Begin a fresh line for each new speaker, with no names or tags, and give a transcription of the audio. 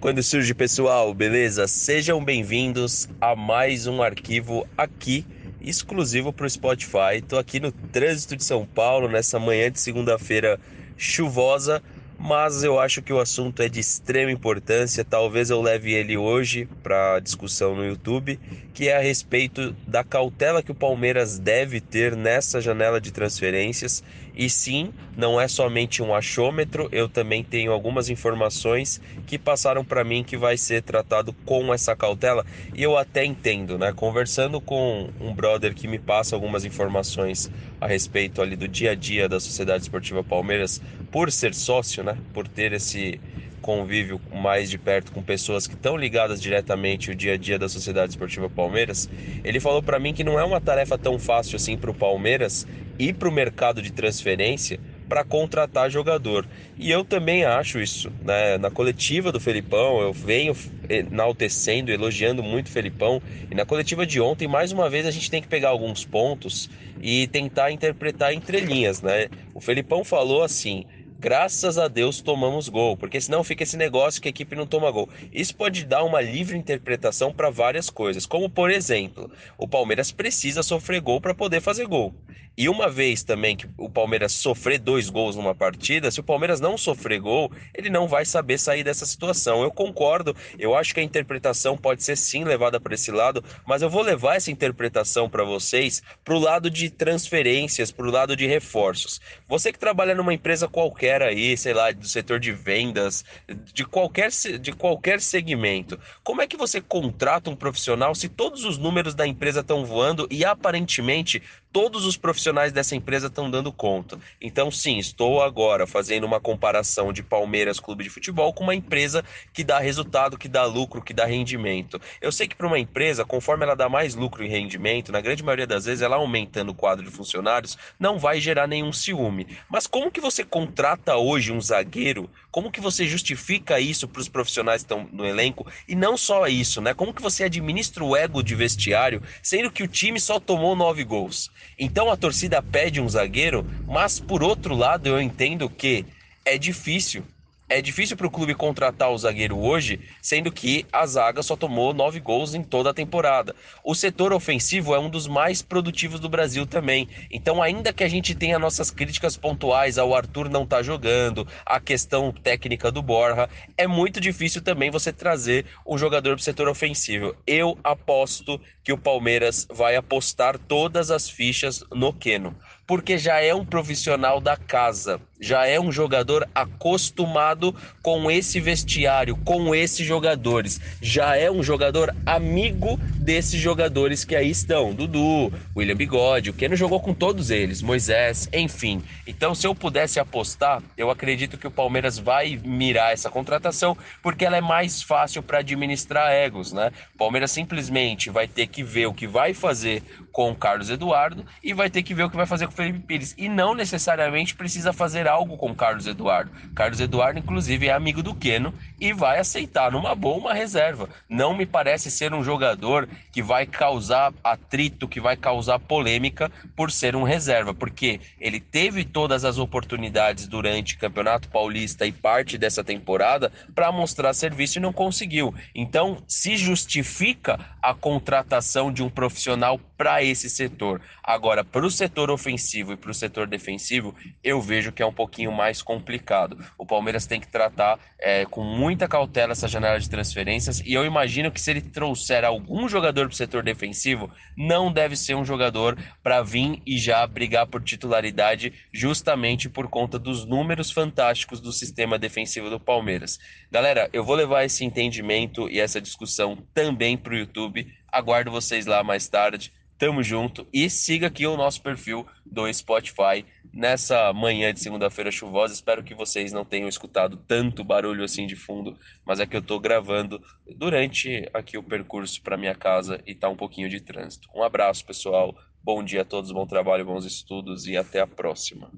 Quando surge, pessoal, beleza? Sejam bem-vindos a mais um arquivo aqui, exclusivo para o Spotify. Estou aqui no trânsito de São Paulo, nessa manhã de segunda-feira chuvosa, mas eu acho que o assunto é de extrema importância. Talvez eu leve ele hoje para discussão no YouTube, que é a respeito da cautela que o Palmeiras deve ter nessa janela de transferências. E sim, não é somente um achômetro, eu também tenho algumas informações que passaram para mim que vai ser tratado com essa cautela. E eu até entendo, né? Conversando com um brother que me passa algumas informações a respeito ali do dia a dia da Sociedade Esportiva Palmeiras, por ser sócio, né? Por ter esse convívio mais de perto com pessoas que estão ligadas diretamente o dia a dia da Sociedade Esportiva Palmeiras, ele falou para mim que não é uma tarefa tão fácil assim para o Palmeiras ir para o mercado de transferência para contratar jogador. E eu também acho isso. Né? Na coletiva do Felipão, eu venho enaltecendo, elogiando muito o Felipão. E na coletiva de ontem, mais uma vez, a gente tem que pegar alguns pontos e tentar interpretar entre linhas. Né? O Felipão falou assim: graças a Deus tomamos gol, porque senão fica esse negócio que a equipe não toma gol. Isso pode dar uma livre interpretação para várias coisas, como por exemplo, o Palmeiras precisa sofrer gol para poder fazer gol. E uma vez também que o Palmeiras sofrer dois gols numa partida, se o Palmeiras não sofrer gol, ele não vai saber sair dessa situação. Eu concordo, eu acho que a interpretação pode ser sim levada para esse lado, mas eu vou levar essa interpretação para vocês para o lado de transferências, para o lado de reforços. Você que trabalha numa empresa qualquer aí, sei lá, do setor de vendas, de qualquer, de qualquer segmento, como é que você contrata um profissional se todos os números da empresa estão voando e aparentemente todos os profissionais dessa empresa estão dando conta. Então, sim, estou agora fazendo uma comparação de Palmeiras Clube de Futebol com uma empresa que dá resultado, que dá lucro, que dá rendimento. Eu sei que para uma empresa, conforme ela dá mais lucro e rendimento, na grande maioria das vezes, ela aumentando o quadro de funcionários, não vai gerar nenhum ciúme. Mas como que você contrata hoje um zagueiro? Como que você justifica isso para os profissionais que estão no elenco? E não só isso, né? Como que você administra o ego de vestiário, sendo que o time só tomou nove gols? Então a torcida pede um zagueiro, mas por outro lado eu entendo que é difícil é difícil para o clube contratar o zagueiro hoje, sendo que a zaga só tomou nove gols em toda a temporada. O setor ofensivo é um dos mais produtivos do Brasil também. Então, ainda que a gente tenha nossas críticas pontuais ao Arthur não estar tá jogando, a questão técnica do Borja, é muito difícil também você trazer um jogador para o setor ofensivo. Eu aposto que o Palmeiras vai apostar todas as fichas no Keno porque já é um profissional da casa, já é um jogador acostumado com esse vestiário, com esses jogadores, já é um jogador amigo desses jogadores que aí estão, Dudu, William Bigode, o Keno jogou com todos eles, Moisés, enfim. Então, se eu pudesse apostar, eu acredito que o Palmeiras vai mirar essa contratação, porque ela é mais fácil para administrar egos, né? O Palmeiras simplesmente vai ter que ver o que vai fazer com o Carlos Eduardo e vai ter que ver o que vai fazer com o Felipe Pires. E não necessariamente precisa fazer algo com o Carlos Eduardo. Carlos Eduardo, inclusive, é amigo do Keno e vai aceitar numa boa uma reserva. Não me parece ser um jogador que vai causar atrito, que vai causar polêmica por ser um reserva, porque ele teve todas as oportunidades durante Campeonato Paulista e parte dessa temporada para mostrar serviço e não conseguiu. Então, se justifica a contratação de um profissional para esse setor. Agora, para o setor ofensivo e para o setor defensivo, eu vejo que é um pouquinho mais complicado. O Palmeiras tem que tratar é, com muita cautela essa janela de transferências e eu imagino que se ele trouxer algum jogador para o setor defensivo, não deve ser um jogador para vir e já brigar por titularidade, justamente por conta dos números fantásticos do sistema defensivo do Palmeiras. Galera, eu vou levar esse entendimento e essa discussão também para o YouTube. Aguardo vocês lá mais tarde. Tamo junto e siga aqui o nosso perfil do Spotify nessa manhã de segunda-feira chuvosa. Espero que vocês não tenham escutado tanto barulho assim de fundo, mas é que eu tô gravando durante aqui o percurso para minha casa e tá um pouquinho de trânsito. Um abraço, pessoal. Bom dia a todos, bom trabalho, bons estudos e até a próxima.